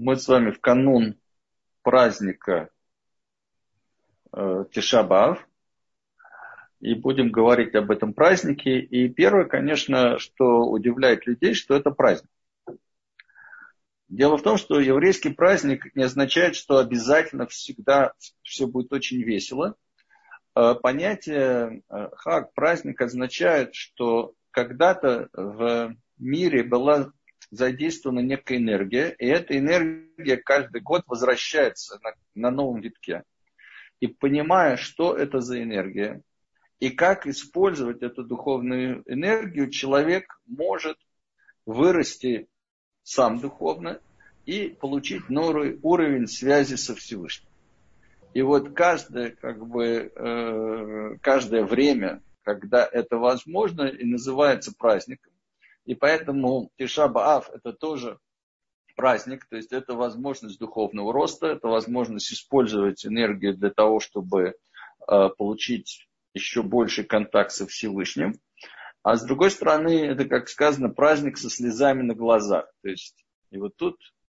мы с вами в канун праздника э, Тишабав и будем говорить об этом празднике. И первое, конечно, что удивляет людей, что это праздник. Дело в том, что еврейский праздник не означает, что обязательно всегда все будет очень весело. Э, понятие э, хак, праздник означает, что когда-то в мире была задействована некая энергия, и эта энергия каждый год возвращается на, на новом витке. И понимая, что это за энергия, и как использовать эту духовную энергию, человек может вырасти сам духовно и получить новый уровень связи со Всевышним. И вот каждое, как бы, э, каждое время, когда это возможно, и называется праздником, и поэтому Тишаба это тоже праздник, то есть это возможность духовного роста, это возможность использовать энергию для того, чтобы э, получить еще больший контакт со Всевышним. А с другой стороны, это, как сказано, праздник со слезами на глазах. То есть, и вот тут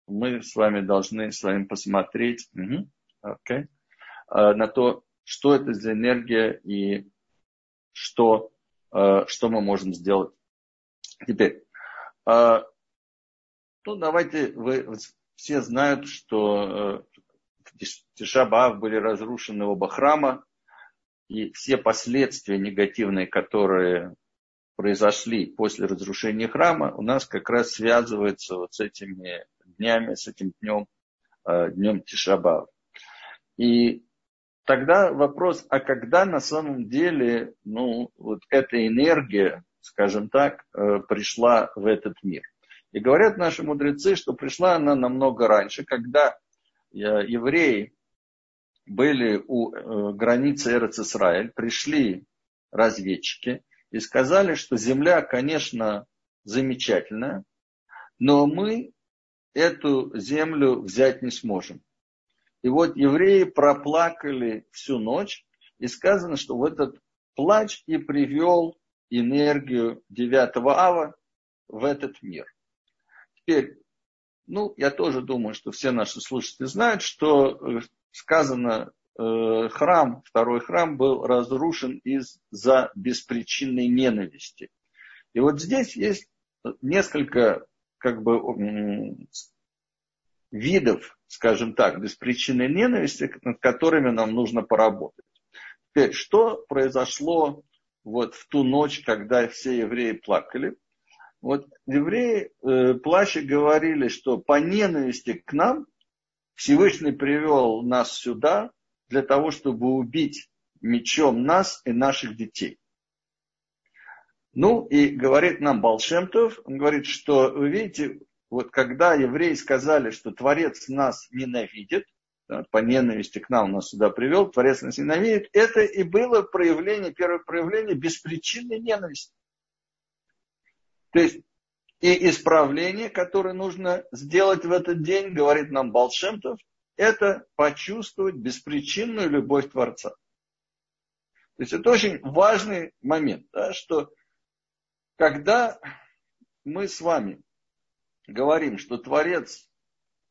мы с вами должны с вами посмотреть угу, okay, э, на то, что это за энергия и что, э, что мы можем сделать Теперь, э, ну давайте, вы все знают, что э, в Тишабаав были разрушены оба храма, и все последствия негативные, которые произошли после разрушения храма, у нас как раз связываются вот с этими днями, с этим днем, э, днем Тишабав. И тогда вопрос, а когда на самом деле ну, вот эта энергия, скажем так, э, пришла в этот мир. И говорят наши мудрецы, что пришла она намного раньше, когда э, евреи были у э, границы Эрец-Исраэль, пришли разведчики и сказали, что земля, конечно, замечательная, но мы эту землю взять не сможем. И вот евреи проплакали всю ночь, и сказано, что в этот плач и привел энергию 9 ава в этот мир. Теперь, ну, я тоже думаю, что все наши слушатели знают, что э, сказано, э, храм, второй храм был разрушен из-за беспричинной ненависти. И вот здесь есть несколько как бы видов, скажем так, беспричинной ненависти, над которыми нам нужно поработать. Теперь, что произошло вот в ту ночь, когда все евреи плакали. Вот евреи э, плача говорили, что по ненависти к нам Всевышний привел нас сюда для того, чтобы убить мечом нас и наших детей. Ну и говорит нам Балшемтов, он говорит, что вы видите, вот когда евреи сказали, что Творец нас ненавидит, по ненависти к нам нас сюда привел, Творец нас ненавидит, это и было проявление, первое проявление беспричинной ненависти. То есть и исправление, которое нужно сделать в этот день, говорит нам Балшемтов, это почувствовать беспричинную любовь Творца. То есть это очень важный момент, да, что когда мы с вами говорим, что Творец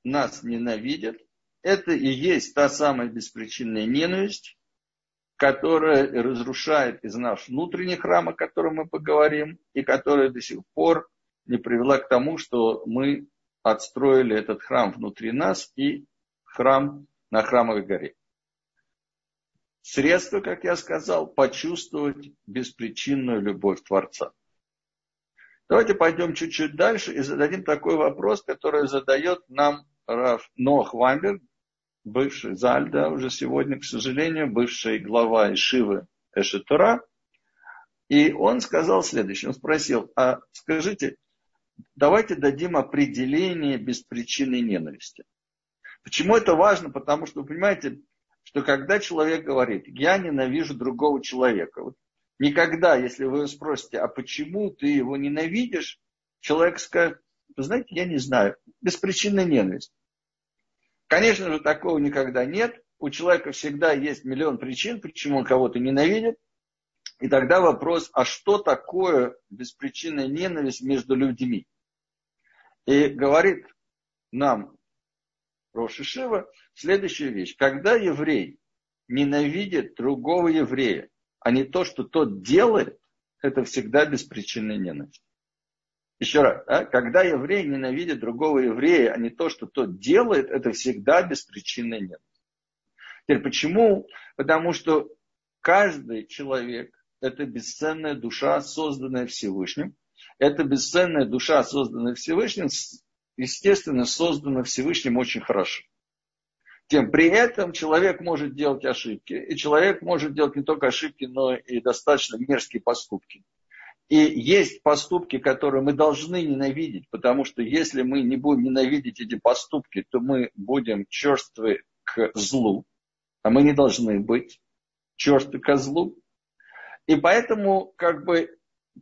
нас ненавидит, это и есть та самая беспричинная ненависть, которая разрушает из наш внутренний храм, о котором мы поговорим, и которая до сих пор не привела к тому, что мы отстроили этот храм внутри нас и храм на храмовой горе. Средство, как я сказал, почувствовать беспричинную любовь Творца. Давайте пойдем чуть-чуть дальше и зададим такой вопрос, который задает нам Раф Нох Вамберг, бывший Заль, да, уже сегодня, к сожалению, бывший глава Ишивы Эшетура. И он сказал следующее, он спросил, а скажите, давайте дадим определение беспричинной ненависти. Почему это важно? Потому что, вы понимаете, что когда человек говорит, я ненавижу другого человека, вот никогда, если вы спросите, а почему ты его ненавидишь, человек скажет, вы знаете, я не знаю, беспричинная ненависть. Конечно же, такого никогда нет. У человека всегда есть миллион причин, почему он кого-то ненавидит. И тогда вопрос, а что такое беспричинная ненависть между людьми? И говорит нам Роши Шива следующая вещь. Когда еврей ненавидит другого еврея, а не то, что тот делает, это всегда беспричинная ненависть. Еще раз, а? когда еврей ненавидит другого еврея, а не то, что тот делает, это всегда беспричинная ненависть. Теперь почему? Потому что каждый человек – это бесценная душа, созданная Всевышним. Эта бесценная душа, созданная Всевышним, естественно, создана Всевышним очень хорошо. Тем при этом человек может делать ошибки, и человек может делать не только ошибки, но и достаточно мерзкие поступки. И есть поступки, которые мы должны ненавидеть, потому что если мы не будем ненавидеть эти поступки, то мы будем черствы к злу, а мы не должны быть черствы к злу. И поэтому, как бы,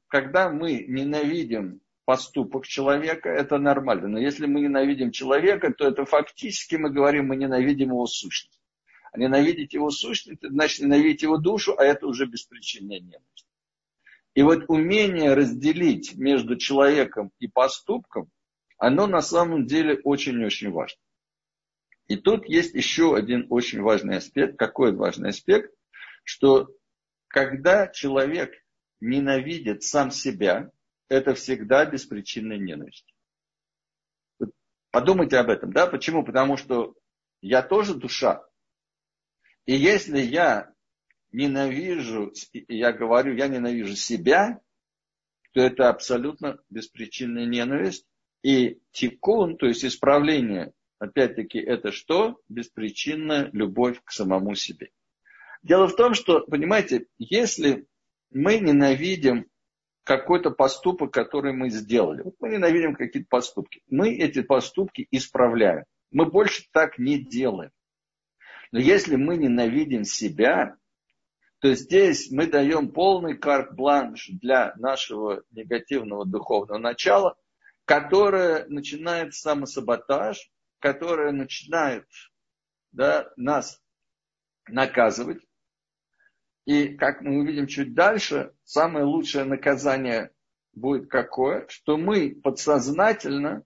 когда мы ненавидим поступок человека, это нормально. Но если мы ненавидим человека, то это фактически мы говорим, мы ненавидим его сущность. А ненавидеть его сущность, значит ненавидеть его душу, а это уже беспричинная ненависть. И вот умение разделить между человеком и поступком, оно на самом деле очень-очень важно. И тут есть еще один очень важный аспект. Какой важный аспект? Что когда человек ненавидит сам себя, это всегда беспричинная ненависть. Подумайте об этом, да? Почему? Потому что я тоже душа. И если я ненавижу, я говорю, я ненавижу себя, то это абсолютно беспричинная ненависть. И тикун, то есть исправление, опять-таки, это что? Беспричинная любовь к самому себе. Дело в том, что, понимаете, если мы ненавидим какой-то поступок, который мы сделали. Вот мы ненавидим какие-то поступки. Мы эти поступки исправляем. Мы больше так не делаем. Но если мы ненавидим себя, то здесь мы даем полный карт-бланш для нашего негативного духовного начала, которое начинает самосаботаж, которое начинает да, нас наказывать, и как мы увидим чуть дальше, самое лучшее наказание будет какое? Что мы подсознательно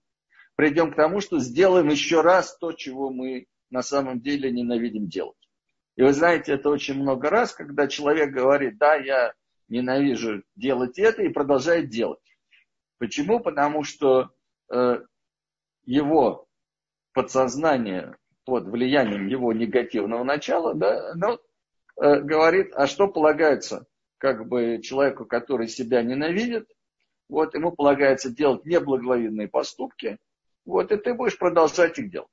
придем к тому, что сделаем еще раз то, чего мы на самом деле ненавидим делать. И вы знаете, это очень много раз, когда человек говорит, да, я ненавижу делать это и продолжает делать. Почему? Потому что э, его подсознание под влиянием его негативного начала, да, оно Э, говорит, а что полагается как бы человеку, который себя ненавидит, вот ему полагается делать неблаговидные поступки, вот, и ты будешь продолжать их делать.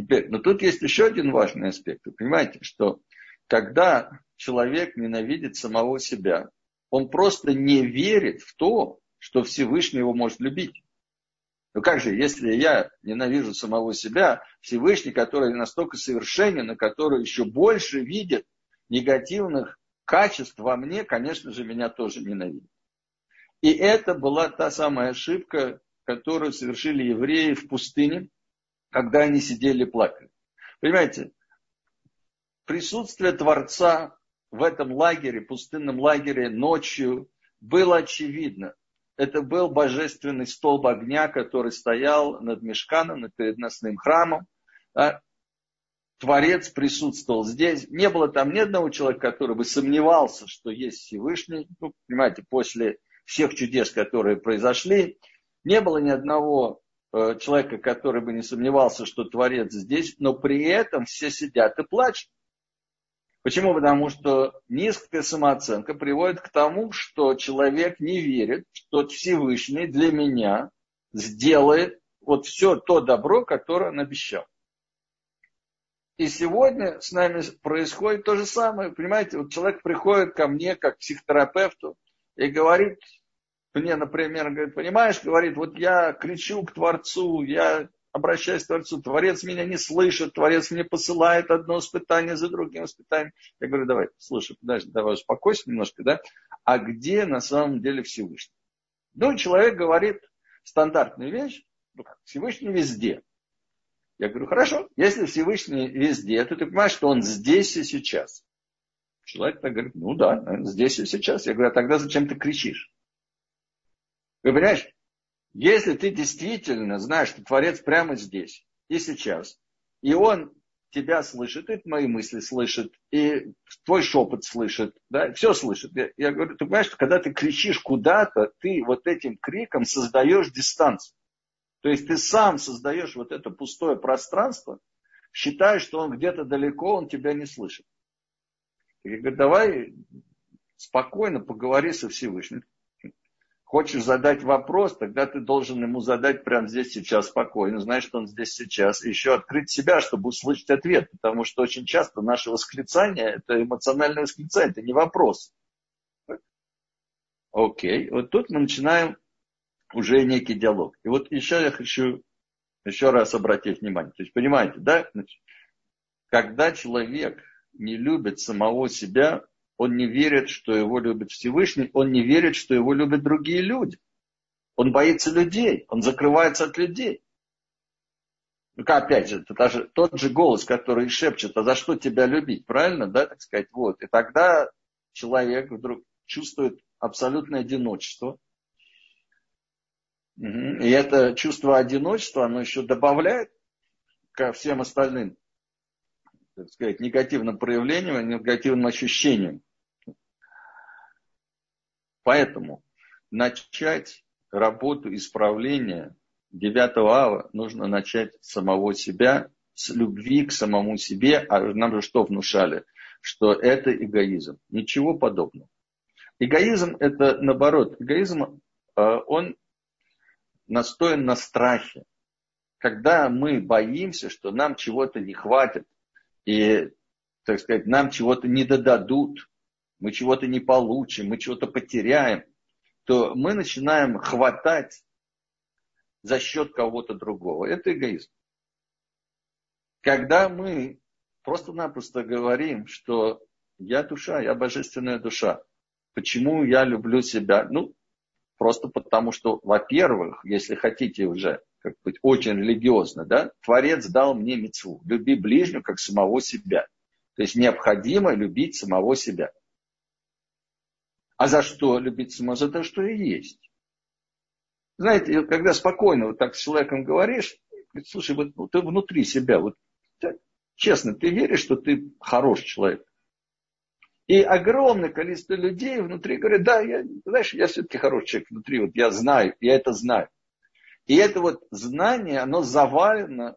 Теперь, но тут есть еще один важный аспект. Вы понимаете, что когда человек ненавидит самого себя, он просто не верит в то, что Всевышний его может любить. Ну как же, если я ненавижу самого себя, Всевышний, который настолько совершенен, и который еще больше видит негативных качеств во мне, конечно же, меня тоже ненавидит. И это была та самая ошибка, которую совершили евреи в пустыне, когда они сидели и плакали. Понимаете, присутствие Творца в этом лагере, пустынном лагере ночью было очевидно это был божественный столб огня, который стоял над Мешканом, над передносным храмом. Да? Творец присутствовал здесь. Не было там ни одного человека, который бы сомневался, что есть Всевышний. Ну, понимаете, после всех чудес, которые произошли, не было ни одного человека, который бы не сомневался, что Творец здесь, но при этом все сидят и плачут. Почему? Потому что низкая самооценка приводит к тому, что человек не верит, что Всевышний для меня сделает вот все то добро, которое он обещал. И сегодня с нами происходит то же самое. Понимаете, вот человек приходит ко мне как к психотерапевту и говорит мне, например, говорит, понимаешь, говорит, вот я кричу к Творцу, я обращаюсь к Творцу, Творец меня не слышит, Творец мне посылает одно испытание за другим испытанием. Я говорю, давай, слушай, подожди, давай успокойся немножко, да? А где на самом деле Всевышний? Ну, человек говорит стандартную вещь, ну Всевышний везде. Я говорю, хорошо, если Всевышний везде, то ты понимаешь, что он здесь и сейчас. Человек так говорит, ну да, здесь и сейчас. Я говорю, а тогда зачем ты кричишь? Вы понимаешь, если ты действительно знаешь, что Творец прямо здесь, и сейчас. И он тебя слышит, и мои мысли слышит, и твой шепот слышит, да, все слышит. Я, я говорю, ты понимаешь, что когда ты кричишь куда-то, ты вот этим криком создаешь дистанцию. То есть ты сам создаешь вот это пустое пространство, считаешь, что он где-то далеко, он тебя не слышит. Я говорю, давай спокойно поговори со Всевышним. Хочешь задать вопрос, тогда ты должен ему задать прямо здесь сейчас спокойно, знаешь, что он здесь сейчас. И еще открыть себя, чтобы услышать ответ. Потому что очень часто наше восклицание – это эмоциональное восклицание, это не вопрос. Окей, вот тут мы начинаем уже некий диалог. И вот еще я хочу еще раз обратить внимание. То есть, понимаете, да? Значит, когда человек не любит самого себя, он не верит, что его любит Всевышний, он не верит, что его любят другие люди. Он боится людей, он закрывается от людей. Ну, опять же, это даже тот же голос, который шепчет, а за что тебя любить, правильно, да, так сказать, вот. И тогда человек вдруг чувствует абсолютное одиночество. И это чувство одиночества, оно еще добавляет ко всем остальным, так сказать, негативным проявлениям, негативным ощущениям. Поэтому начать работу исправления 9 ава нужно начать с самого себя, с любви к самому себе. А нам же что внушали? Что это эгоизм. Ничего подобного. Эгоизм это наоборот. Эгоизм, а, он настоен на страхе. Когда мы боимся, что нам чего-то не хватит, и, так сказать, нам чего-то не додадут, мы чего-то не получим, мы чего-то потеряем, то мы начинаем хватать за счет кого-то другого. Это эгоизм. Когда мы просто-напросто говорим, что я душа, я божественная душа. Почему я люблю себя? Ну, просто потому что, во-первых, если хотите уже как быть очень религиозно, да, Творец дал мне мецву. Люби ближнего, как самого себя. То есть необходимо любить самого себя. А за что любить самого? За то, что и есть. Знаете, когда спокойно вот так с человеком говоришь, слушай, вот, вот ты внутри себя, вот честно, ты веришь, что ты хороший человек? И огромное количество людей внутри говорят, да, я, знаешь, я все-таки хороший человек внутри, вот я знаю, я это знаю. И это вот знание, оно завалено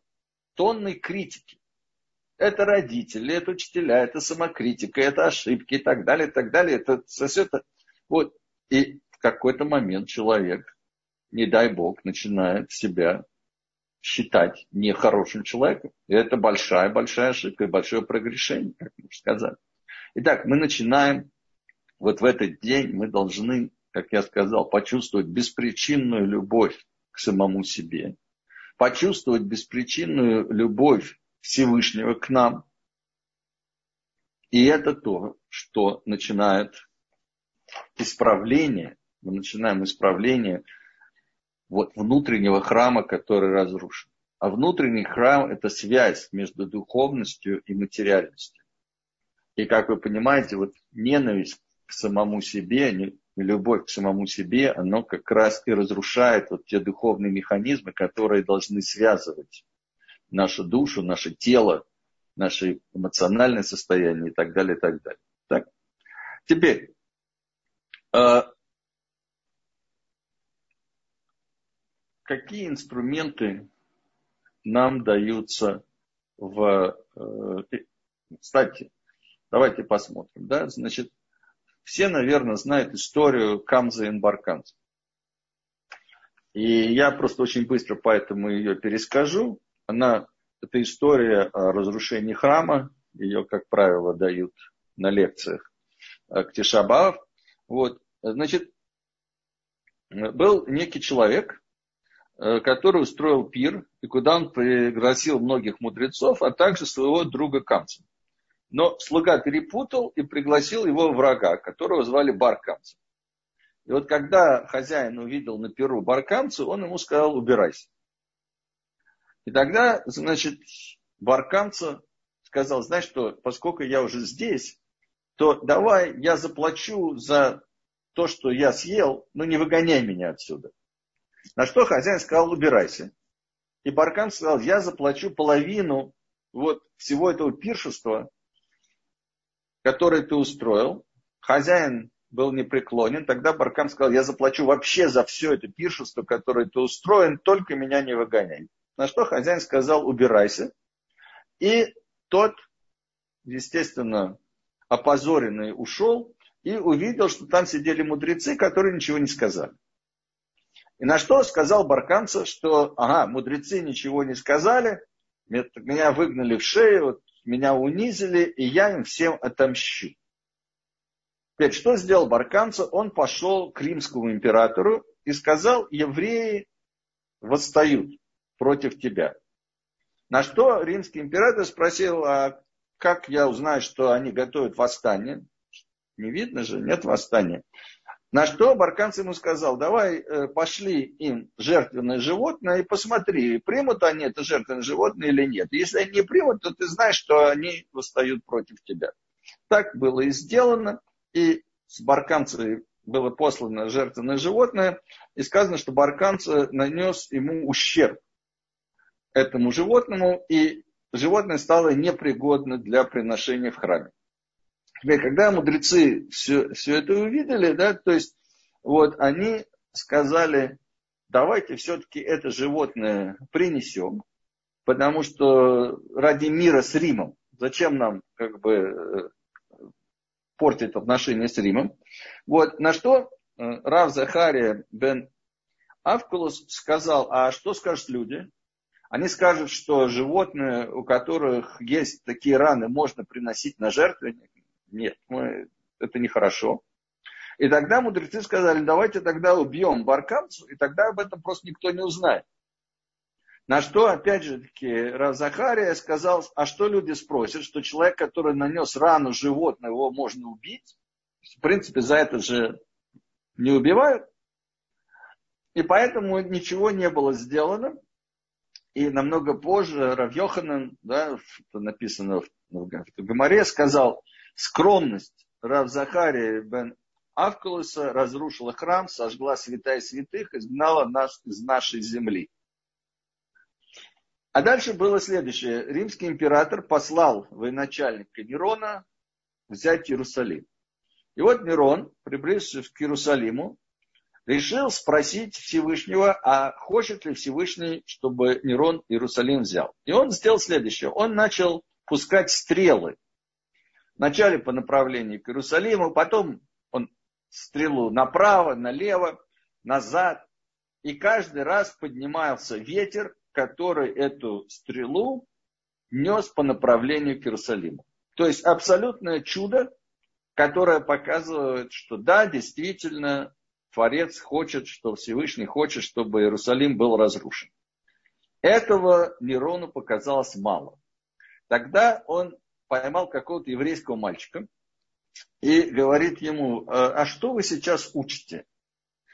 тонной критики. Это родители, это учителя, это самокритика, это ошибки и так далее, и так далее. Это все это вот. И в какой-то момент человек, не дай бог, начинает себя считать нехорошим человеком. И это большая-большая ошибка и большое прогрешение, как можно сказать. Итак, мы начинаем, вот в этот день мы должны, как я сказал, почувствовать беспричинную любовь к самому себе, почувствовать беспричинную любовь Всевышнего к нам. И это то, что начинает исправление, мы начинаем исправление вот внутреннего храма, который разрушен. А внутренний храм – это связь между духовностью и материальностью. И как вы понимаете, вот ненависть к самому себе, любовь к самому себе, оно как раз и разрушает вот те духовные механизмы, которые должны связывать нашу душу, наше тело, наше эмоциональное состояние и так далее, и так далее. Так. Теперь, какие инструменты нам даются в... Э, кстати, давайте посмотрим. Да? Значит, все, наверное, знают историю Камза и Барканца. И я просто очень быстро поэтому ее перескажу. Она, это история о разрушении храма. Ее, как правило, дают на лекциях к Тишабаав. Вот. Значит, был некий человек, э, который устроил пир, и куда он пригласил многих мудрецов, а также своего друга Камца. Но слуга перепутал и пригласил его врага, которого звали Баркамцем. И вот когда хозяин увидел на перу Баркамца, он ему сказал, убирайся. И тогда, значит, Баркамца сказал, знаешь что, поскольку я уже здесь, то давай я заплачу за то, что я съел, ну не выгоняй меня отсюда. На что хозяин сказал, убирайся. И Баркан сказал, я заплачу половину вот всего этого пиршества, которое ты устроил. Хозяин был непреклонен. Тогда Баркан сказал, я заплачу вообще за все это пиршество, которое ты устроен, только меня не выгоняй. На что хозяин сказал, убирайся. И тот, естественно, опозоренный ушел и увидел, что там сидели мудрецы, которые ничего не сказали. И на что сказал Барканца, что, ага, мудрецы ничего не сказали, меня выгнали в шею, вот, меня унизили, и я им всем отомщу. Теперь, что сделал Барканца? Он пошел к римскому императору и сказал, евреи восстают против тебя. На что римский император спросил, а как я узнаю, что они готовят восстание? Не видно же, нет восстания. На что Барканц ему сказал, давай э, пошли им жертвенное животное и посмотри, примут они это жертвенное животное или нет. Если они не примут, то ты знаешь, что они восстают против тебя. Так было и сделано. И с Барканца было послано жертвенное животное. И сказано, что Барканца нанес ему ущерб этому животному. И животное стало непригодно для приношения в храме. Теперь, когда мудрецы все, все это увидели, да, то есть вот они сказали, давайте все-таки это животное принесем, потому что ради мира с Римом, зачем нам как бы э, портить отношения с Римом. Вот, на что э, Рав Захария бен Авкулус сказал, а что скажут люди? Они скажут, что животные, у которых есть такие раны, можно приносить на жертвенник. Нет, мы, это нехорошо. И тогда мудрецы сказали, давайте тогда убьем баркамцу, и тогда об этом просто никто не узнает. На что, опять же таки, Разахария сказал, а что люди спросят, что человек, который нанес рану животное, его можно убить? В принципе, за это же не убивают. И поэтому ничего не было сделано. И намного позже Равьоханан, да, написано в, в Гамаре, сказал, скромность Рав Захария бен Авкулуса разрушила храм, сожгла святая святых, изгнала нас из нашей земли. А дальше было следующее. Римский император послал военачальника Нерона взять Иерусалим. И вот Нерон, приблизившись к Иерусалиму, решил спросить Всевышнего, а хочет ли Всевышний, чтобы Нерон Иерусалим взял. И он сделал следующее. Он начал пускать стрелы Вначале по направлению к Иерусалиму, потом он стрелу направо, налево, назад. И каждый раз поднимался ветер, который эту стрелу нес по направлению к Иерусалиму. То есть абсолютное чудо, которое показывает, что да, действительно, Творец хочет, что Всевышний хочет, чтобы Иерусалим был разрушен. Этого Нерону показалось мало. Тогда он поймал какого-то еврейского мальчика и говорит ему, «А, а что вы сейчас учите?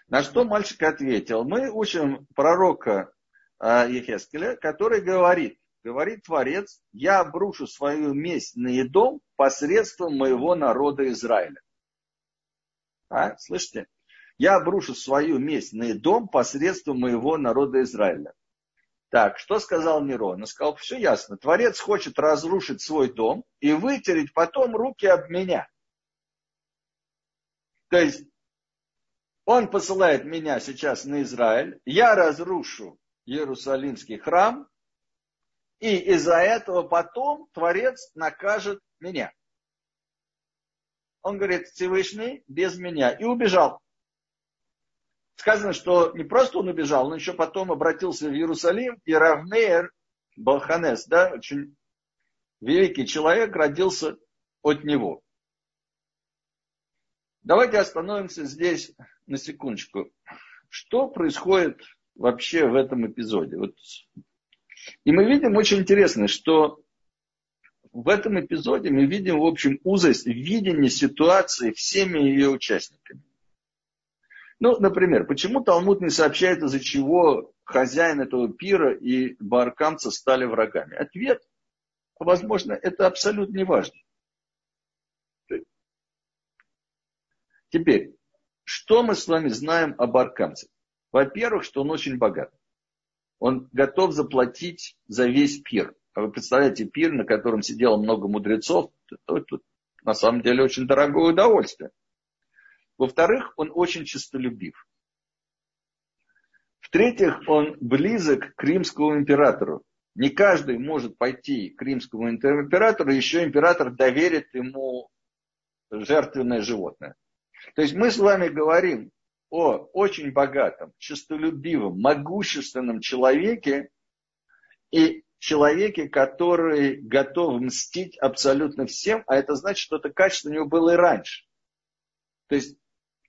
На что мальчик ответил, мы учим пророка а, Ехескеля, который говорит, говорит Творец, я обрушу свою месть на Едом посредством моего народа Израиля. А, слышите? Я обрушу свою месть на Едом посредством моего народа Израиля. Так, что сказал Нерон? Он сказал, все ясно. Творец хочет разрушить свой дом и вытереть потом руки об меня. То есть, он посылает меня сейчас на Израиль, я разрушу Иерусалимский храм, и из-за этого потом Творец накажет меня. Он говорит, Всевышний без меня. И убежал сказано, что не просто он убежал, он еще потом обратился в Иерусалим, и Равнеер Балханес, да, очень великий человек, родился от него. Давайте остановимся здесь на секундочку. Что происходит вообще в этом эпизоде? Вот. И мы видим очень интересно, что в этом эпизоде мы видим, в общем, узость видения ситуации всеми ее участниками. Ну, например, почему Талмуд не сообщает, из-за чего хозяин этого пира и баркамца стали врагами? Ответ, возможно, это абсолютно не важно. Теперь, что мы с вами знаем о баркамце? Во-первых, что он очень богат. он готов заплатить за весь пир. А вы представляете, пир, на котором сидело много мудрецов, это, это на самом деле очень дорогое удовольствие. Во-вторых, он очень честолюбив. В-третьих, он близок к римскому императору. Не каждый может пойти к римскому императору, еще император доверит ему жертвенное животное. То есть мы с вами говорим о очень богатом, честолюбивом, могущественном человеке и человеке, который готов мстить абсолютно всем, а это значит, что это качество у него было и раньше. То есть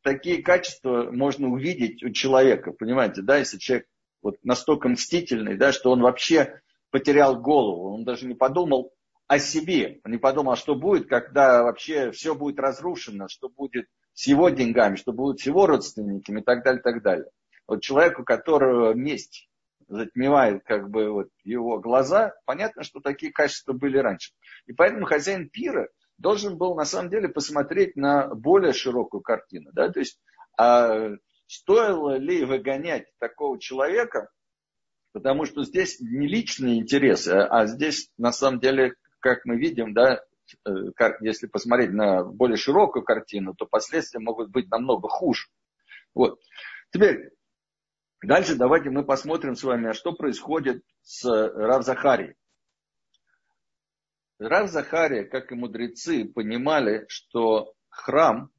такие качества можно увидеть у человека, понимаете, да, если человек вот настолько мстительный, да, что он вообще потерял голову, он даже не подумал о себе, не подумал, а что будет, когда вообще все будет разрушено, что будет с его деньгами, что будут с его родственниками и так далее, и так далее. Вот человеку, которого месть затмевает как бы вот его глаза, понятно, что такие качества были раньше. И поэтому хозяин пира должен был на самом деле посмотреть на более широкую картину. Да? То есть, а стоило ли выгонять такого человека, потому что здесь не личные интересы, а здесь на самом деле, как мы видим, да, э, если посмотреть на более широкую картину, то последствия могут быть намного хуже. Вот. Теперь, дальше давайте мы посмотрим с вами, а что происходит с Рав Захарией. Рав Захария, как и мудрецы, понимали, что храм,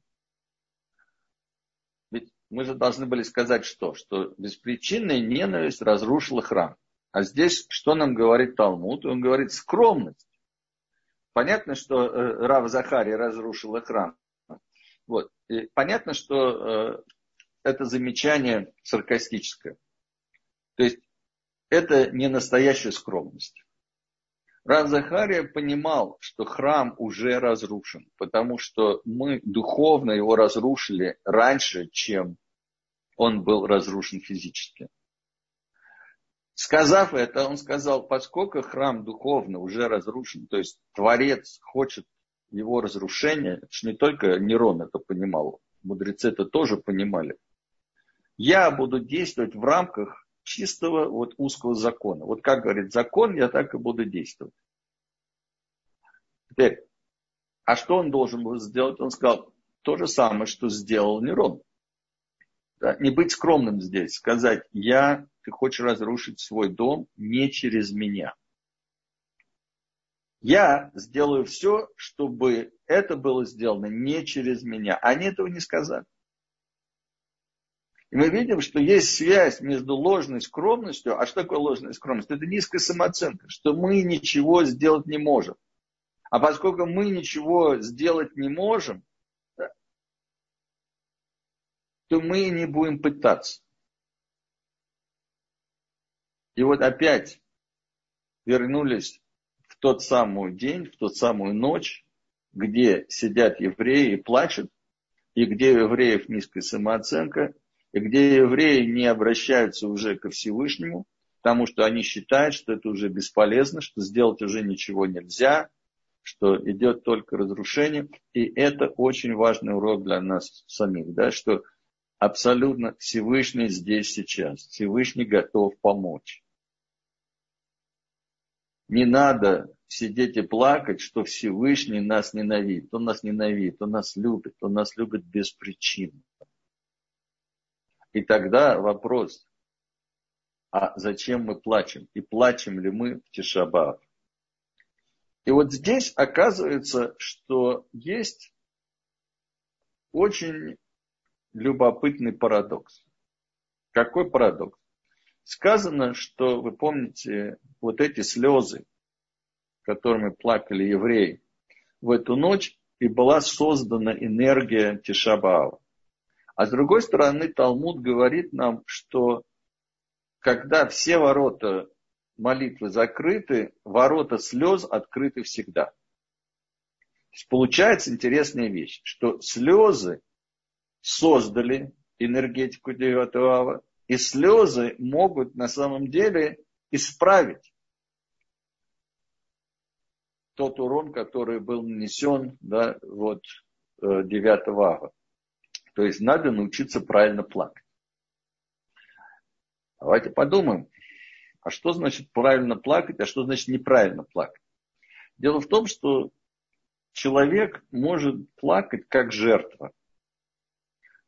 ведь мы же должны были сказать что? Что беспричинная ненависть разрушила храм. А здесь что нам говорит Талмуд? Он говорит скромность. Понятно, что э, Рав Захария разрушила храм. Вот. И понятно, что э, это замечание саркастическое. То есть это не настоящая скромность. Рав Захария понимал, что храм уже разрушен, потому что мы духовно его разрушили раньше, чем он был разрушен физически. Сказав это, он сказал, поскольку храм духовно уже разрушен, то есть Творец хочет его разрушения, это же не только Нерон это понимал, мудрецы это тоже понимали. Я буду действовать в рамках чистого вот узкого закона. Вот как говорит закон, я так и буду действовать. Теперь, а что он должен был сделать? Он сказал то же самое, что сделал Нерон. Да, не быть скромным здесь, сказать, я, ты хочешь разрушить свой дом не через меня. Я сделаю все, чтобы это было сделано не через меня. Они этого не сказали. И мы видим, что есть связь между ложной скромностью. А что такое ложная скромность? Это низкая самооценка, что мы ничего сделать не можем. А поскольку мы ничего сделать не можем, то мы не будем пытаться. И вот опять вернулись в тот самый день, в тот самую ночь, где сидят евреи и плачут, и где у евреев низкая самооценка, и где евреи не обращаются уже ко Всевышнему, потому что они считают, что это уже бесполезно, что сделать уже ничего нельзя, что идет только разрушение. И это очень важный урок для нас самих, да, что абсолютно Всевышний здесь сейчас. Всевышний готов помочь. Не надо сидеть и плакать, что Всевышний нас ненавидит. Он нас ненавидит, он нас любит, он нас любит без причин. И тогда вопрос, а зачем мы плачем? И плачем ли мы в Тишабав? И вот здесь оказывается, что есть очень любопытный парадокс. Какой парадокс? Сказано, что, вы помните, вот эти слезы, которыми плакали евреи в эту ночь, и была создана энергия Тишабаава. А с другой стороны, Талмуд говорит нам, что когда все ворота молитвы закрыты, ворота слез открыты всегда. То есть получается интересная вещь, что слезы создали энергетику девятого ава, и слезы могут на самом деле исправить тот урон, который был нанесен да, вот, э, девятого ава. То есть надо научиться правильно плакать. Давайте подумаем. А что значит правильно плакать, а что значит неправильно плакать? Дело в том, что человек может плакать как жертва.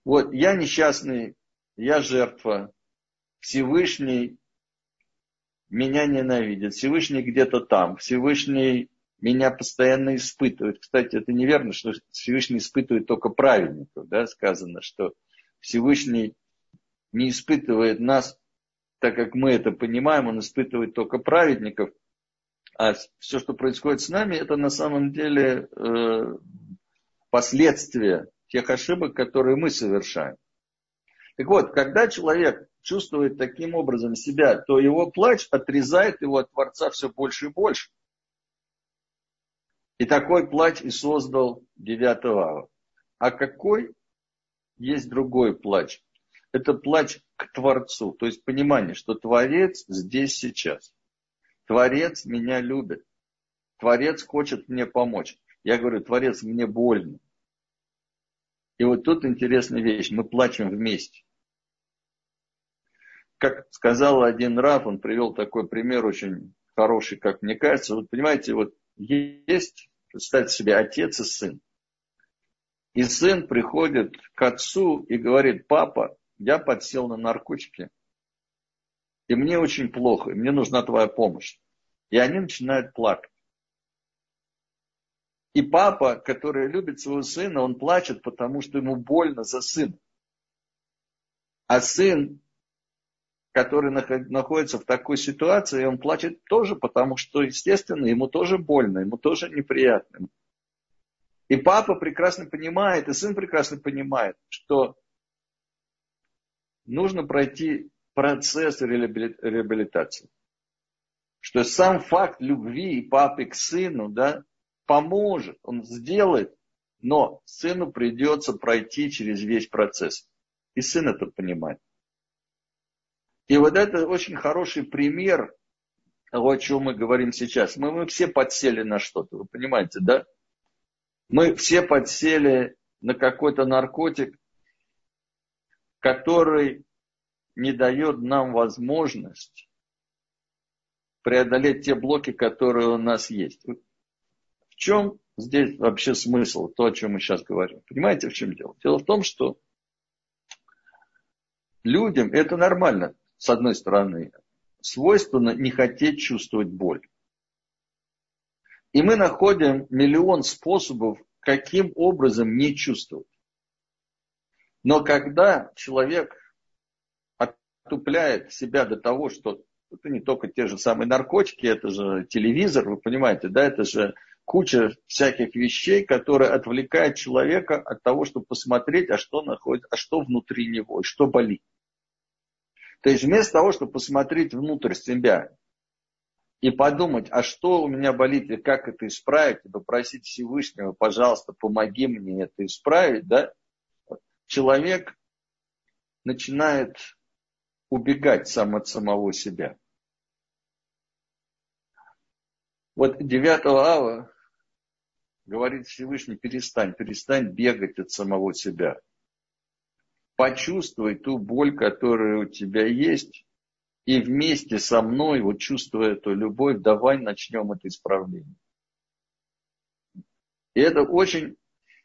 Вот я несчастный, я жертва, Всевышний меня ненавидит, Всевышний где-то там, Всевышний меня постоянно испытывает. Кстати, это неверно, что Всевышний испытывает только праведников. Да? Сказано, что Всевышний не испытывает нас, так как мы это понимаем, он испытывает только праведников. А все, что происходит с нами, это на самом деле э, последствия тех ошибок, которые мы совершаем. Так вот, когда человек чувствует таким образом себя, то его плач отрезает его от Творца все больше и больше. И такой плач и создал 9 ава. А какой есть другой плач? Это плач к Творцу, то есть понимание, что Творец здесь сейчас. Творец меня любит. Творец хочет мне помочь. Я говорю, Творец, мне больно. И вот тут интересная вещь. Мы плачем вместе. Как сказал один раб, он привел такой пример очень хороший, как мне кажется. Вот понимаете, вот есть, представьте себе, отец и сын. И сын приходит к отцу и говорит, папа, я подсел на наркотики, и мне очень плохо, и мне нужна твоя помощь. И они начинают плакать. И папа, который любит своего сына, он плачет, потому что ему больно за сына. А сын, который находится в такой ситуации, он плачет тоже, потому что, естественно, ему тоже больно, ему тоже неприятно. И папа прекрасно понимает, и сын прекрасно понимает, что нужно пройти процесс реабилитации. Что сам факт любви папы к сыну, да, поможет, он сделает, но сыну придется пройти через весь процесс. И сын это понимает. И вот это очень хороший пример того, о чем мы говорим сейчас. Мы, мы все подсели на что-то, вы понимаете, да? Мы все подсели на какой-то наркотик, который не дает нам возможность преодолеть те блоки, которые у нас есть. В чем здесь вообще смысл, то, о чем мы сейчас говорим? Понимаете, в чем дело? Дело в том, что людям это нормально, с одной стороны, свойственно не хотеть чувствовать боль. И мы находим миллион способов, каким образом не чувствовать. Но когда человек отупляет себя до того, что это не только те же самые наркотики, это же телевизор, вы понимаете, да, это же куча всяких вещей, которые отвлекают человека от того, чтобы посмотреть, а что находится, а что внутри него, и что болит. То есть вместо того, чтобы посмотреть внутрь себя и подумать, а что у меня болит и как это исправить, и попросить Всевышнего, пожалуйста, помоги мне это исправить, да, человек начинает убегать сам от самого себя. Вот 9 ава говорит Всевышний, перестань, перестань бегать от самого себя. Почувствуй ту боль, которая у тебя есть, и вместе со мной, вот чувствуя эту любовь, давай начнем это исправление. И это очень,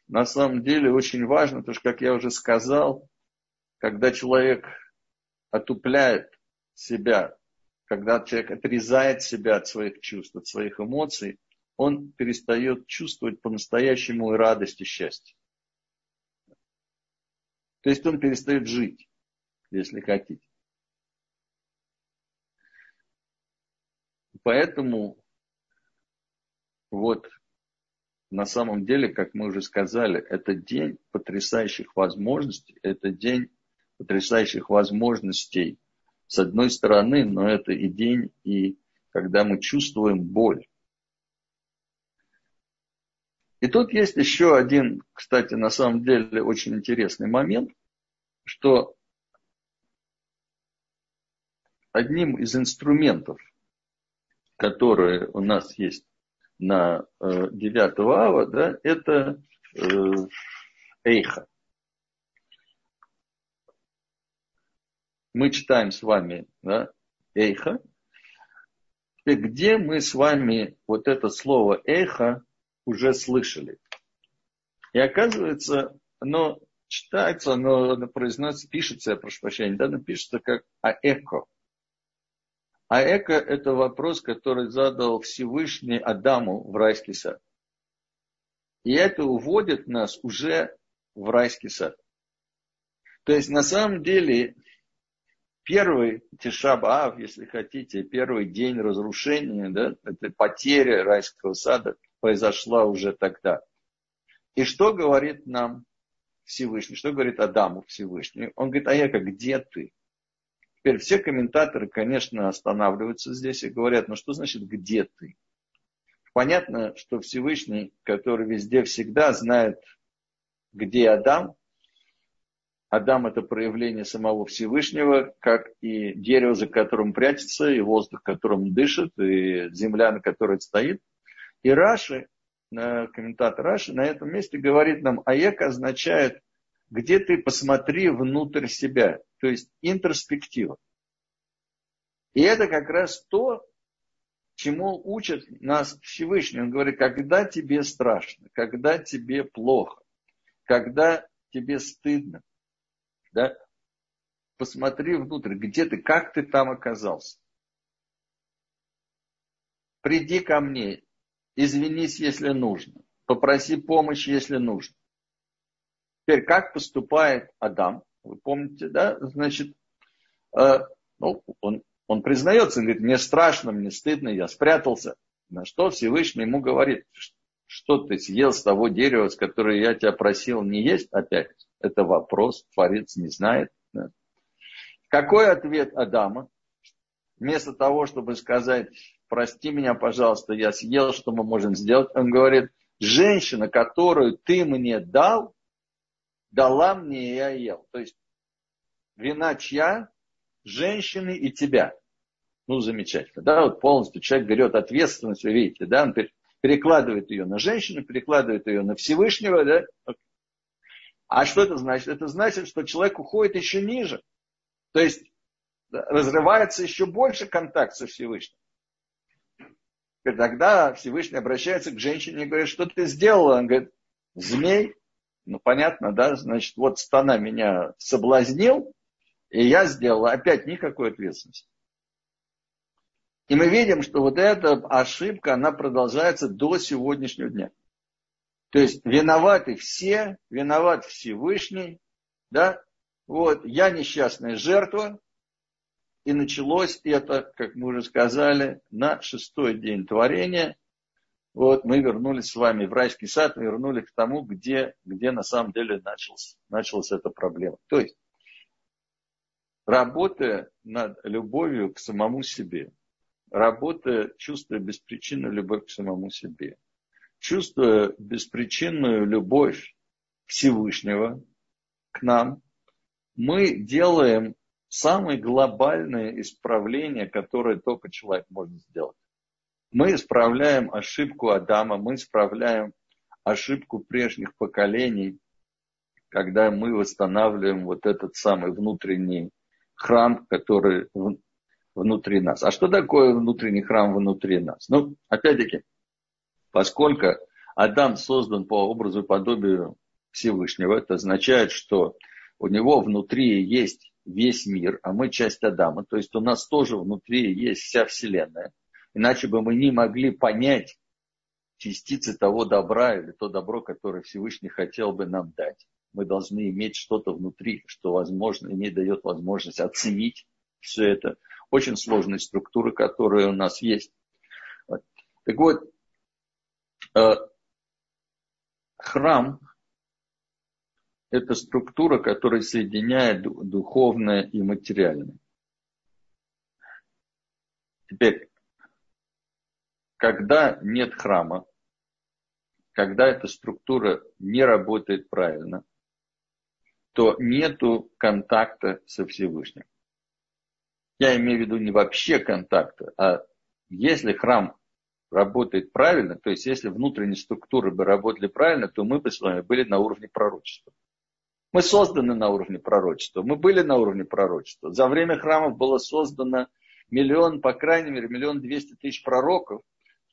на самом деле, очень важно, потому что, как я уже сказал, когда человек отупляет себя, когда человек отрезает себя от своих чувств, от своих эмоций, он перестает чувствовать по-настоящему радость и счастье. То есть он перестает жить, если хотите. Поэтому вот на самом деле, как мы уже сказали, это день потрясающих возможностей, это день потрясающих возможностей с одной стороны, но это и день, и когда мы чувствуем боль. И тут есть еще один, кстати, на самом деле очень интересный момент, что одним из инструментов, которые у нас есть на 9 э, ава, да, это э, эйха. Мы читаем с вами да, эйха, где мы с вами вот это слово эхо уже слышали? И оказывается, оно читается, оно, оно произносится, пишется, я прошу прощения, да, оно пишется как аэко. Аэко – это вопрос, который задал Всевышний Адаму в райский сад. И это уводит нас уже в райский сад. То есть на самом деле первый Тишабаав, если хотите, первый день разрушения, да, это потеря райского сада произошла уже тогда. И что говорит нам Всевышний, что говорит Адаму Всевышний? Он говорит, а я как, где ты? Теперь все комментаторы, конечно, останавливаются здесь и говорят, ну что значит, где ты? Понятно, что Всевышний, который везде всегда знает, где Адам. Адам это проявление самого Всевышнего, как и дерево, за которым прячется, и воздух, которым дышит, и земля, на которой стоит. И Раши, комментатор Раши на этом месте говорит нам, аек означает, где ты посмотри внутрь себя, то есть интроспектива. И это как раз то, чему учит нас Всевышний. Он говорит, когда тебе страшно, когда тебе плохо, когда тебе стыдно, да, посмотри внутрь, где ты, как ты там оказался. Приди ко мне, извинись, если нужно, попроси помощи, если нужно. Теперь, как поступает Адам? Вы помните, да? Значит, э, ну, он он признается, он говорит, мне страшно, мне стыдно, я спрятался. На что Всевышний ему говорит, что ты съел с того дерева, с которого я тебя просил не есть опять? Это вопрос, Творец не знает. Да? Какой ответ Адама? Вместо того, чтобы сказать, прости меня, пожалуйста, я съел, что мы можем сделать, он говорит, женщина, которую ты мне дал, дала мне, и я ел. То есть вина чья? Женщины и тебя. Ну, замечательно. Да, вот полностью человек берет ответственность, вы видите, да, он перекладывает ее на женщину, перекладывает ее на Всевышнего, да. А что это значит? Это значит, что человек уходит еще ниже. То есть разрывается еще больше контакт со Всевышним. И тогда Всевышний обращается к женщине и говорит, что ты сделала? Он говорит, змей. Ну, понятно, да? Значит, вот стана меня соблазнил, и я сделал опять никакой ответственности. И мы видим, что вот эта ошибка, она продолжается до сегодняшнего дня. То есть виноваты все, виноват Всевышний, да, вот, я несчастная жертва, и началось это, как мы уже сказали, на шестой день творения. Вот мы вернулись с вами в райский сад, мы вернулись к тому, где, где на самом деле началась, началась эта проблема. То есть, работая над любовью к самому себе, работая, чувствуя беспричинную любовь к самому себе, чувствуя беспричинную любовь Всевышнего к нам, мы делаем самое глобальное исправление, которое только человек может сделать. Мы исправляем ошибку Адама, мы исправляем ошибку прежних поколений, когда мы восстанавливаем вот этот самый внутренний храм, который внутри нас. А что такое внутренний храм внутри нас? Ну, опять-таки, поскольку Адам создан по образу и подобию Всевышнего, это означает, что у него внутри есть весь мир, а мы часть Адама. То есть у нас тоже внутри есть вся Вселенная. Иначе бы мы не могли понять частицы того добра или то добро, которое Всевышний хотел бы нам дать. Мы должны иметь что-то внутри, что возможно, и дает возможность оценить все это очень сложные структуры, которые у нас есть. Так вот, э, храм – это структура, которая соединяет духовное и материальное. Теперь, когда нет храма, когда эта структура не работает правильно, то нету контакта со Всевышним. Я имею в виду не вообще контакта, а если храм работает правильно, то есть если внутренние структуры бы работали правильно, то мы бы с вами были на уровне пророчества. Мы созданы на уровне пророчества, мы были на уровне пророчества. За время храмов было создано миллион, по крайней мере, миллион двести тысяч пророков.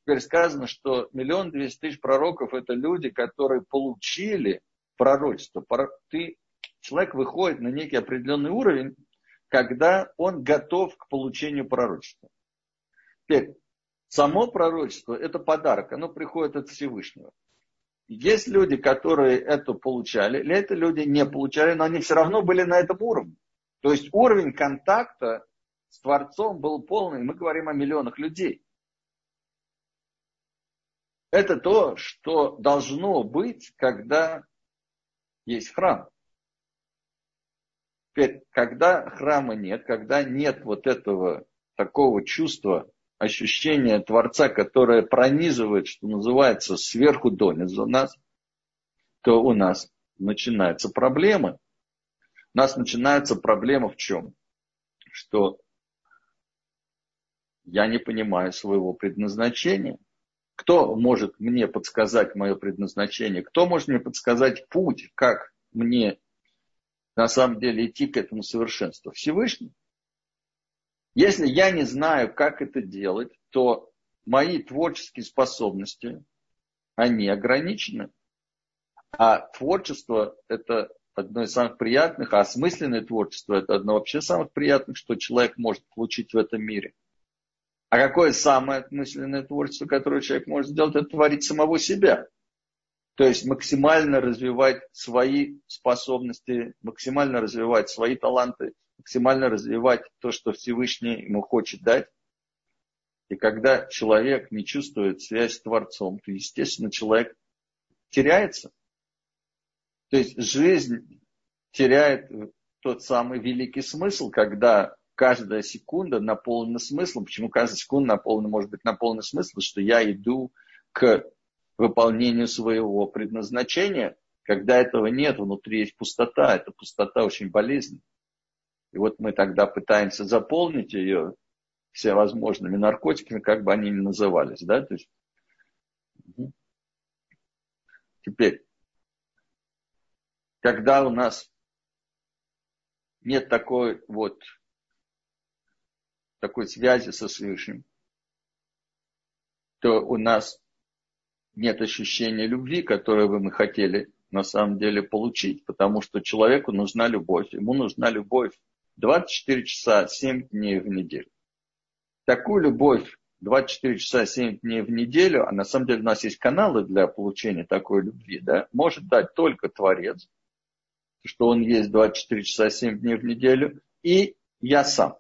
Теперь сказано, что миллион двести тысяч пророков это люди, которые получили пророчество. Ты, человек выходит на некий определенный уровень, когда он готов к получению пророчества. Теперь, само пророчество – это подарок, оно приходит от Всевышнего. Есть люди, которые это получали, или это люди не получали, но они все равно были на этом уровне. То есть уровень контакта с Творцом был полный. Мы говорим о миллионах людей. Это то, что должно быть, когда есть храм. Теперь, когда храма нет, когда нет вот этого такого чувства, ощущения Творца, которое пронизывает, что называется, сверху донизу нас, то у нас начинаются проблемы. У нас начинается проблема в чем? Что я не понимаю своего предназначения. Кто может мне подсказать мое предназначение? Кто может мне подсказать путь, как мне на самом деле идти к этому совершенству? Всевышний. Если я не знаю, как это делать, то мои творческие способности, они ограничены. А творчество – это одно из самых приятных, а осмысленное творчество – это одно вообще самых приятных, что человек может получить в этом мире. А какое самое осмысленное творчество, которое человек может сделать, это творить самого себя. То есть максимально развивать свои способности, максимально развивать свои таланты, максимально развивать то, что Всевышний ему хочет дать. И когда человек не чувствует связь с Творцом, то, естественно, человек теряется. То есть жизнь теряет тот самый великий смысл, когда каждая секунда наполнена смыслом. Почему каждая секунда наполнена, может быть наполнена смыслом, что я иду к выполнению своего предназначения. Когда этого нет, внутри есть пустота. Эта пустота очень болезненна. И вот мы тогда пытаемся заполнить ее всевозможными наркотиками, как бы они ни назывались. Да? То есть, Теперь, когда у нас нет такой вот такой связи со Свышим, то у нас нет ощущения любви, которую бы мы хотели на самом деле получить, потому что человеку нужна любовь, ему нужна любовь 24 часа 7 дней в неделю. Такую любовь 24 часа 7 дней в неделю, а на самом деле у нас есть каналы для получения такой любви, да, может дать только Творец, что он есть 24 часа 7 дней в неделю, и я сам.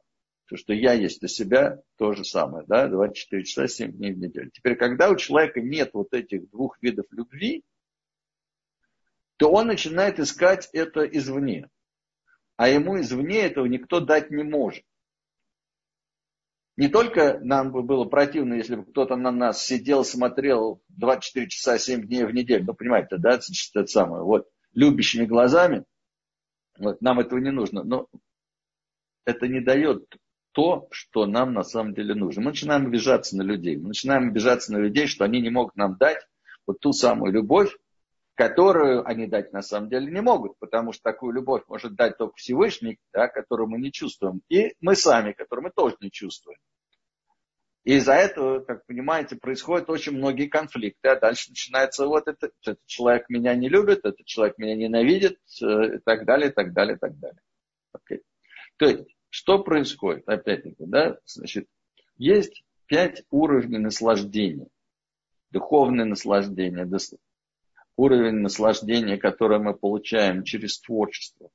То, что я есть у себя, то же самое, да, 24 часа 7 дней в неделю. Теперь, когда у человека нет вот этих двух видов любви, то он начинает искать это извне. А ему извне этого никто дать не может. Не только нам бы было противно, если бы кто-то на нас сидел, смотрел 24 часа 7 дней в неделю. Ну, понимаете, да, это самое. Вот, любящими глазами. Вот, нам этого не нужно. Но это не дает то, что нам на самом деле нужно. Мы начинаем обижаться на людей. Мы начинаем обижаться на людей, что они не могут нам дать вот ту самую любовь, которую они дать на самом деле не могут, потому что такую любовь может дать только Всевышний, да, которую мы не чувствуем, и мы сами, которую мы тоже не чувствуем. И из-за этого, как понимаете, происходят очень многие конфликты, а дальше начинается вот это, этот человек меня не любит, этот человек меня ненавидит, э, и так далее, и так далее, и так далее. Okay. То есть что происходит? Опять-таки, да, значит, есть пять уровней наслаждения. Духовное наслаждение, уровень наслаждения, которое мы получаем через творчество,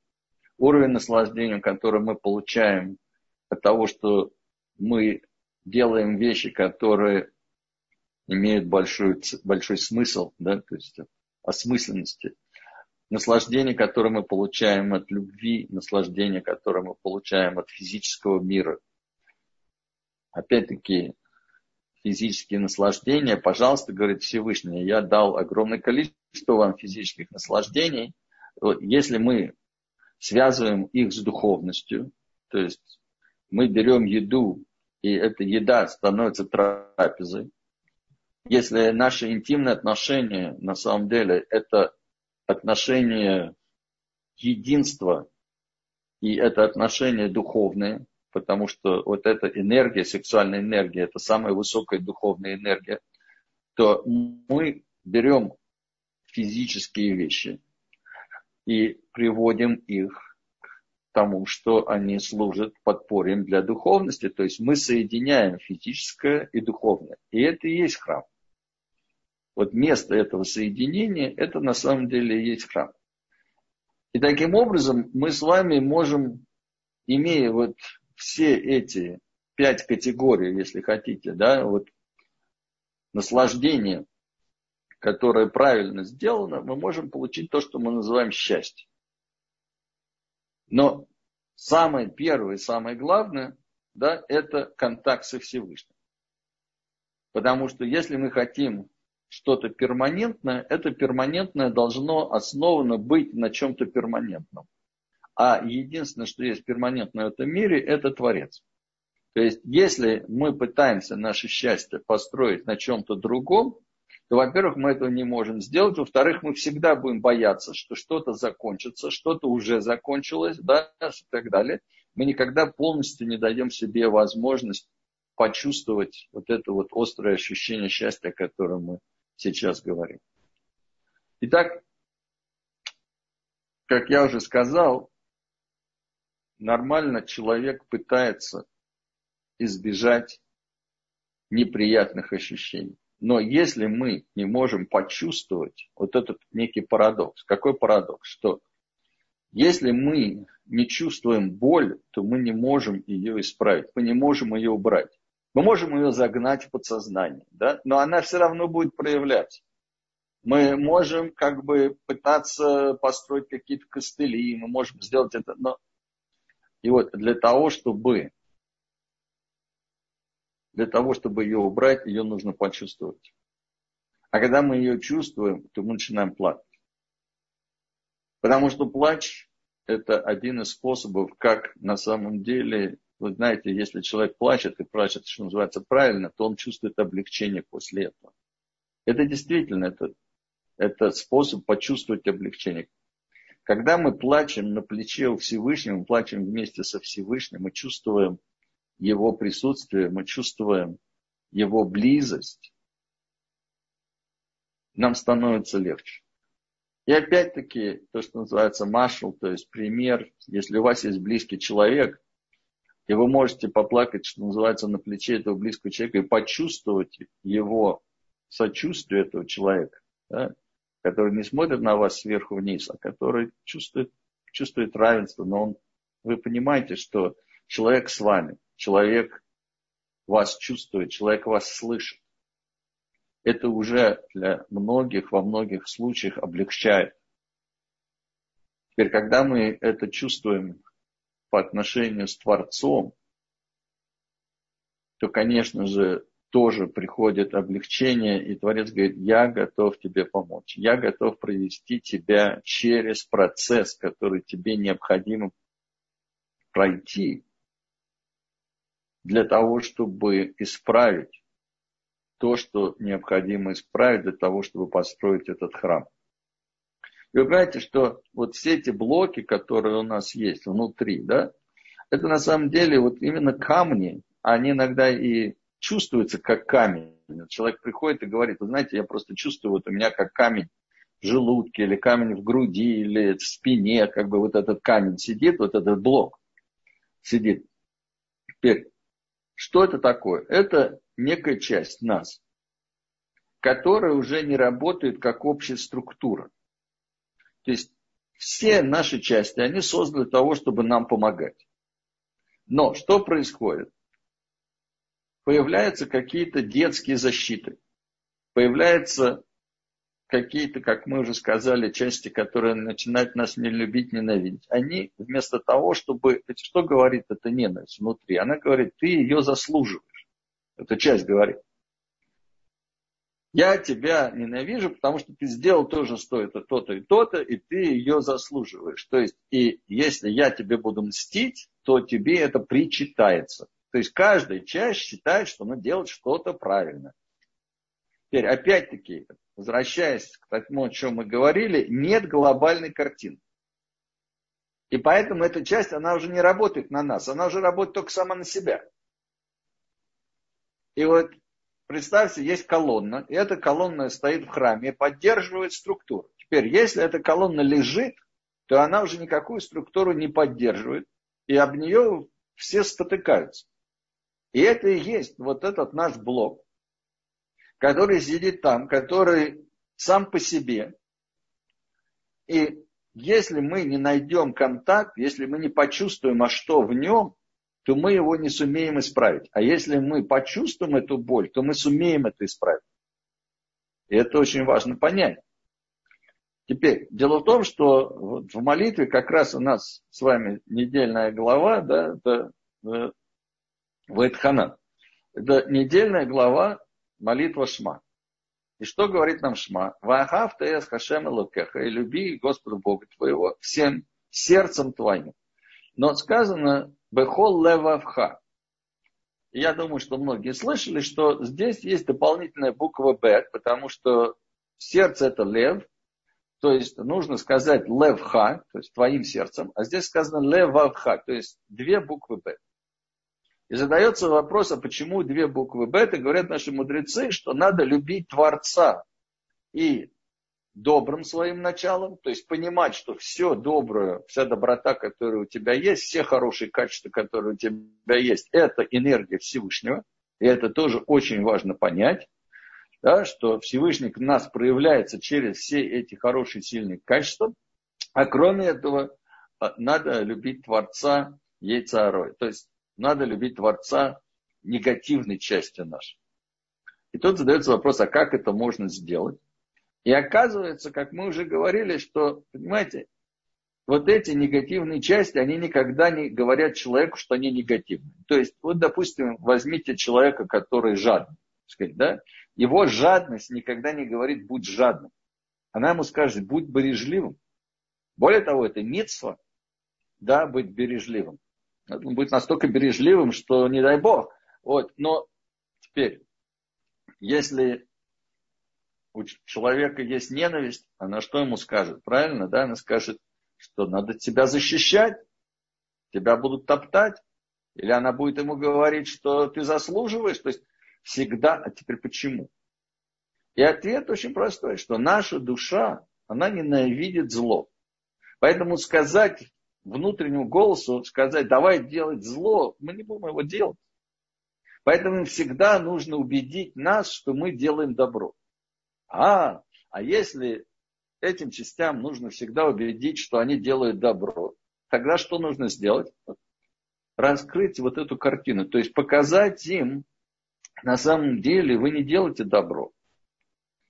уровень наслаждения, который мы получаем от того, что мы делаем вещи, которые имеют большой, большой смысл, да, то есть осмысленности наслаждение, которое мы получаем от любви, наслаждение, которое мы получаем от физического мира. Опять-таки, физические наслаждения, пожалуйста, говорит Всевышний, я дал огромное количество вам физических наслаждений. Если мы связываем их с духовностью, то есть мы берем еду, и эта еда становится трапезой, если наши интимные отношения на самом деле это отношение единства, и это отношение духовное, потому что вот эта энергия, сексуальная энергия, это самая высокая духовная энергия, то мы берем физические вещи и приводим их к тому, что они служат подпорьем для духовности. То есть мы соединяем физическое и духовное. И это и есть храм. Вот место этого соединения, это на самом деле и есть храм. И таким образом мы с вами можем, имея вот все эти пять категорий, если хотите, да, вот наслаждение, которое правильно сделано, мы можем получить то, что мы называем счастье. Но самое первое, самое главное, да, это контакт со Всевышним. Потому что если мы хотим что-то перманентное, это перманентное должно основано быть на чем-то перманентном. А единственное, что есть перманентное в этом мире, это Творец. То есть, если мы пытаемся наше счастье построить на чем-то другом, то, во-первых, мы этого не можем сделать. Во-вторых, мы всегда будем бояться, что что-то закончится, что-то уже закончилось, да, и так далее. Мы никогда полностью не дадим себе возможность почувствовать вот это вот острое ощущение счастья, о котором мы сейчас говорим. Итак, как я уже сказал, нормально человек пытается избежать неприятных ощущений. Но если мы не можем почувствовать вот этот некий парадокс, какой парадокс, что если мы не чувствуем боль, то мы не можем ее исправить, мы не можем ее убрать. Мы можем ее загнать в подсознание, да? но она все равно будет проявляться. Мы можем как бы пытаться построить какие-то костыли, мы можем сделать это, но и вот для того, чтобы для того, чтобы ее убрать, ее нужно почувствовать. А когда мы ее чувствуем, то мы начинаем плакать. Потому что плач – это один из способов, как на самом деле вы знаете, если человек плачет и плачет, что называется, правильно, то он чувствует облегчение после этого. Это действительно это, это способ почувствовать облегчение. Когда мы плачем на плече у Всевышнего, мы плачем вместе со Всевышним, мы чувствуем его присутствие, мы чувствуем его близость, нам становится легче. И опять-таки, то, что называется маршал, то есть пример, если у вас есть близкий человек, и вы можете поплакать, что называется, на плече этого близкого человека и почувствовать его сочувствие этого человека, да, который не смотрит на вас сверху вниз, а который чувствует, чувствует равенство, но он, вы понимаете, что человек с вами, человек вас чувствует, человек вас слышит. Это уже для многих, во многих случаях облегчает. Теперь, когда мы это чувствуем по отношению с Творцом, то, конечно же, тоже приходит облегчение, и Творец говорит, я готов тебе помочь, я готов провести тебя через процесс, который тебе необходимо пройти для того, чтобы исправить то, что необходимо исправить для того, чтобы построить этот храм. И вы понимаете, что вот все эти блоки, которые у нас есть внутри, да, это на самом деле вот именно камни, они иногда и чувствуются как камень. Человек приходит и говорит, вы знаете, я просто чувствую, вот у меня как камень в желудке, или камень в груди, или в спине, как бы вот этот камень сидит, вот этот блок сидит. Теперь, что это такое? Это некая часть нас, которая уже не работает как общая структура. То есть все наши части, они созданы для того, чтобы нам помогать. Но что происходит? Появляются какие-то детские защиты. Появляются какие-то, как мы уже сказали, части, которые начинают нас не любить, ненавидеть. Они вместо того, чтобы... Что говорит эта ненависть внутри? Она говорит, ты ее заслуживаешь. Эта часть говорит я тебя ненавижу, потому что ты сделал тоже что-то, то-то и то-то, и ты ее заслуживаешь. То есть, и если я тебе буду мстить, то тебе это причитается. То есть каждая часть считает, что она делает что-то правильно. Теперь, опять-таки, возвращаясь к тому, о чем мы говорили, нет глобальной картины. И поэтому эта часть, она уже не работает на нас, она уже работает только сама на себя. И вот представьте, есть колонна, и эта колонна стоит в храме и поддерживает структуру. Теперь, если эта колонна лежит, то она уже никакую структуру не поддерживает, и об нее все спотыкаются. И это и есть вот этот наш блок, который сидит там, который сам по себе. И если мы не найдем контакт, если мы не почувствуем, а что в нем, то мы его не сумеем исправить. А если мы почувствуем эту боль, то мы сумеем это исправить. И это очень важно понять. Теперь, дело в том, что вот в молитве как раз у нас с вами недельная глава, да, это э, Вайтханан. Это недельная глава молитва Шма. И что говорит нам Шма? Вахав теес хашем лукеха и люби Господа Бога твоего всем сердцем твоим. Но сказано бехол левавха. Я думаю, что многие слышали, что здесь есть дополнительная буква Б, потому что сердце это лев, то есть нужно сказать левха, то есть твоим сердцем, а здесь сказано левавха, то есть две буквы Б. И задается вопрос, а почему две буквы Б? Это говорят наши мудрецы, что надо любить Творца и добрым своим началом, то есть понимать, что все доброе, вся доброта, которая у тебя есть, все хорошие качества, которые у тебя есть, это энергия Всевышнего. И это тоже очень важно понять да, что Всевышний к нас проявляется через все эти хорошие, сильные качества. А кроме этого, а, надо любить Творца яйцарой. То есть надо любить Творца негативной частью нашей. И тут задается вопрос, а как это можно сделать? И оказывается, как мы уже говорили, что, понимаете, вот эти негативные части, они никогда не говорят человеку, что они негативные. То есть, вот, допустим, возьмите человека, который жадный, сказать, да, его жадность никогда не говорит «будь жадным». Она ему скажет «будь бережливым». Более того, это митсва, да, быть бережливым. Будет настолько бережливым, что не дай бог. Вот. Но теперь, если у человека есть ненависть, она что ему скажет? Правильно, да? Она скажет, что надо тебя защищать, тебя будут топтать. Или она будет ему говорить, что ты заслуживаешь. То есть Всегда. А теперь почему? И ответ очень простой, что наша душа, она ненавидит зло. Поэтому сказать внутреннему голосу, сказать, давай делать зло, мы не будем его делать. Поэтому всегда нужно убедить нас, что мы делаем добро. А, а если этим частям нужно всегда убедить, что они делают добро, тогда что нужно сделать? Раскрыть вот эту картину, то есть показать им, на самом деле вы не делаете добро.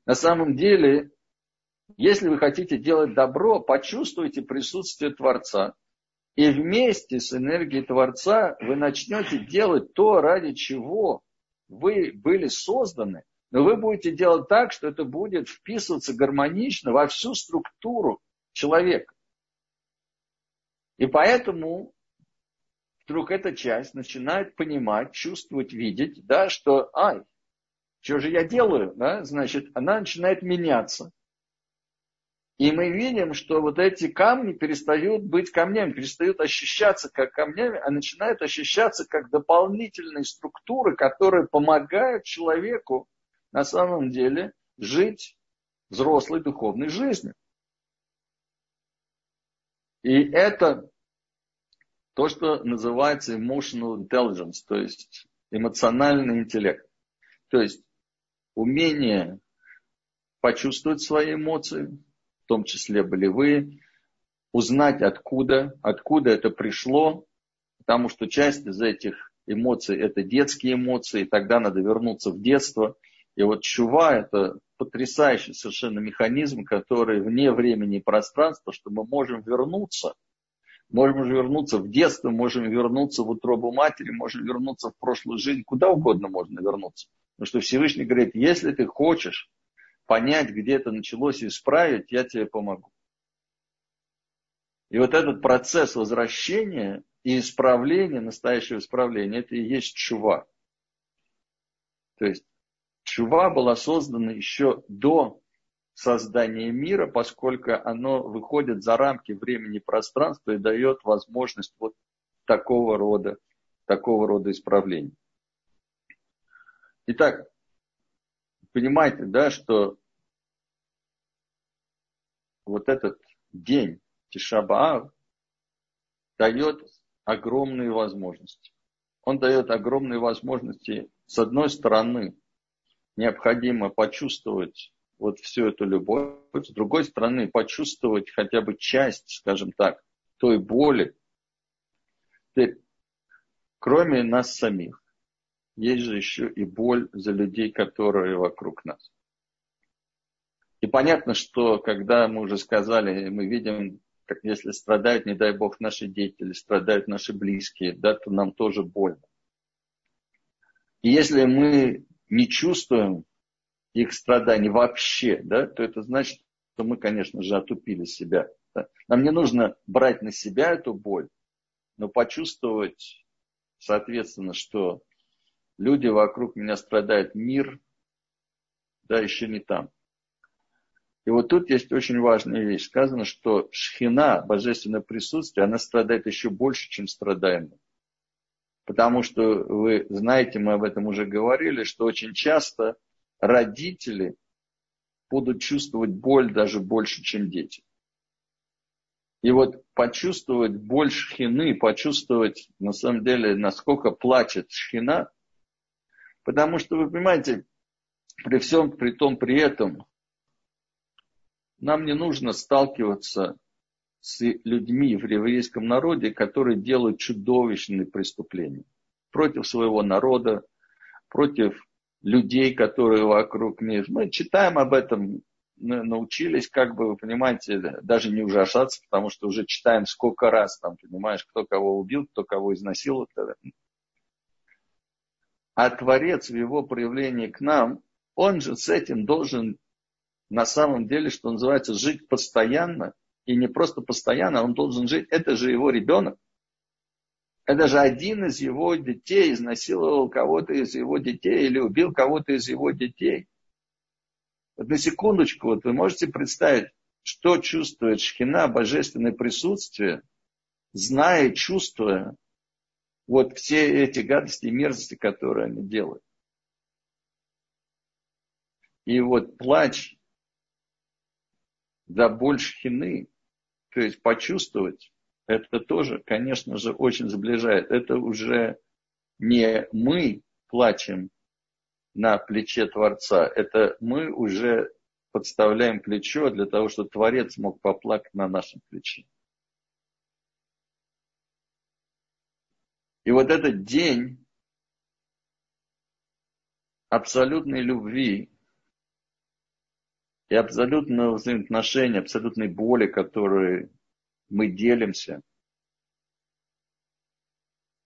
На самом деле, если вы хотите делать добро, почувствуйте присутствие Творца. И вместе с энергией Творца вы начнете делать то, ради чего вы были созданы. Но вы будете делать так, что это будет вписываться гармонично во всю структуру человека. И поэтому вдруг эта часть начинает понимать, чувствовать, видеть, да, что, ай, что же я делаю, да, значит, она начинает меняться. И мы видим, что вот эти камни перестают быть камнями, перестают ощущаться как камнями, а начинают ощущаться как дополнительные структуры, которые помогают человеку на самом деле жить взрослой духовной жизнью. И это то, что называется emotional intelligence, то есть эмоциональный интеллект. То есть умение почувствовать свои эмоции, том числе болевые, узнать откуда, откуда это пришло, потому что часть из этих эмоций это детские эмоции, тогда надо вернуться в детство. И вот чува это потрясающий совершенно механизм, который вне времени и пространства, что мы можем вернуться – Можем вернуться в детство, можем вернуться в утробу матери, можем вернуться в прошлую жизнь, куда угодно можно вернуться. Потому что Всевышний говорит, если ты хочешь понять, где это началось исправить, я тебе помогу. И вот этот процесс возвращения и исправления, настоящего исправления, это и есть чува. То есть чува была создана еще до создания мира, поскольку оно выходит за рамки времени и пространства и дает возможность вот такого рода, такого рода исправлений. Итак, понимаете, да, что вот этот день Тишабаав дает огромные возможности. Он дает огромные возможности, с одной стороны, необходимо почувствовать вот всю эту любовь, с другой стороны, почувствовать хотя бы часть, скажем так, той боли, кроме нас самих. Есть же еще и боль за людей, которые вокруг нас. И понятно, что когда мы уже сказали, мы видим, как если страдают, не дай бог, наши дети или страдают наши близкие, да, то нам тоже больно. И если мы не чувствуем их страданий вообще, да, то это значит, что мы, конечно же, отупили себя. Да. Нам не нужно брать на себя эту боль, но почувствовать, соответственно, что люди вокруг меня страдают, мир, да, еще не там. И вот тут есть очень важная вещь. Сказано, что шхина, божественное присутствие, она страдает еще больше, чем страдаем мы. Потому что вы знаете, мы об этом уже говорили, что очень часто родители будут чувствовать боль даже больше, чем дети. И вот почувствовать боль шхины, почувствовать на самом деле, насколько плачет шхина, потому что, вы понимаете, при всем при том, при этом, нам не нужно сталкиваться с людьми в еврейском народе, которые делают чудовищные преступления против своего народа, против людей, которые вокруг них. Мы читаем об этом, научились, как бы, вы понимаете, даже не ужасаться, потому что уже читаем сколько раз, там, понимаешь, кто кого убил, кто кого изнасиловал. А Творец в его проявлении к нам, он же с этим должен на самом деле, что называется, жить постоянно, и не просто постоянно, он должен жить, это же его ребенок. Это же один из его детей изнасиловал кого-то из его детей или убил кого-то из его детей. Вот на секундочку, вот вы можете представить, что чувствует шхина, божественное присутствие, зная, чувствуя вот все эти гадости и мерзости, которые они делают. И вот плач за больше хины, то есть почувствовать, это тоже, конечно же, очень сближает. Это уже не мы плачем на плече Творца, это мы уже подставляем плечо для того, чтобы Творец мог поплакать на нашем плече. И вот этот день абсолютной любви и абсолютного взаимоотношения, абсолютной боли, которые мы делимся,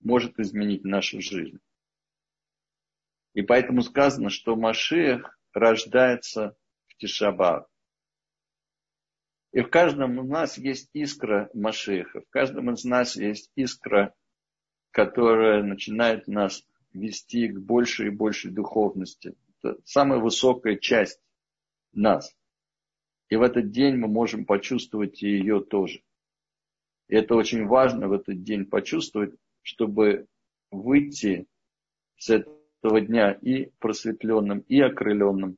может изменить нашу жизнь. И поэтому сказано, что Машиах рождается в Тишаба. И в каждом из нас есть искра Машиха, в каждом из нас есть искра, которая начинает нас вести к большей и большей духовности. Это самая высокая часть нас. И в этот день мы можем почувствовать и ее тоже. И это очень важно в этот день почувствовать, чтобы выйти с этого дня и просветленным, и окрыленным.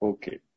Окей. Okay.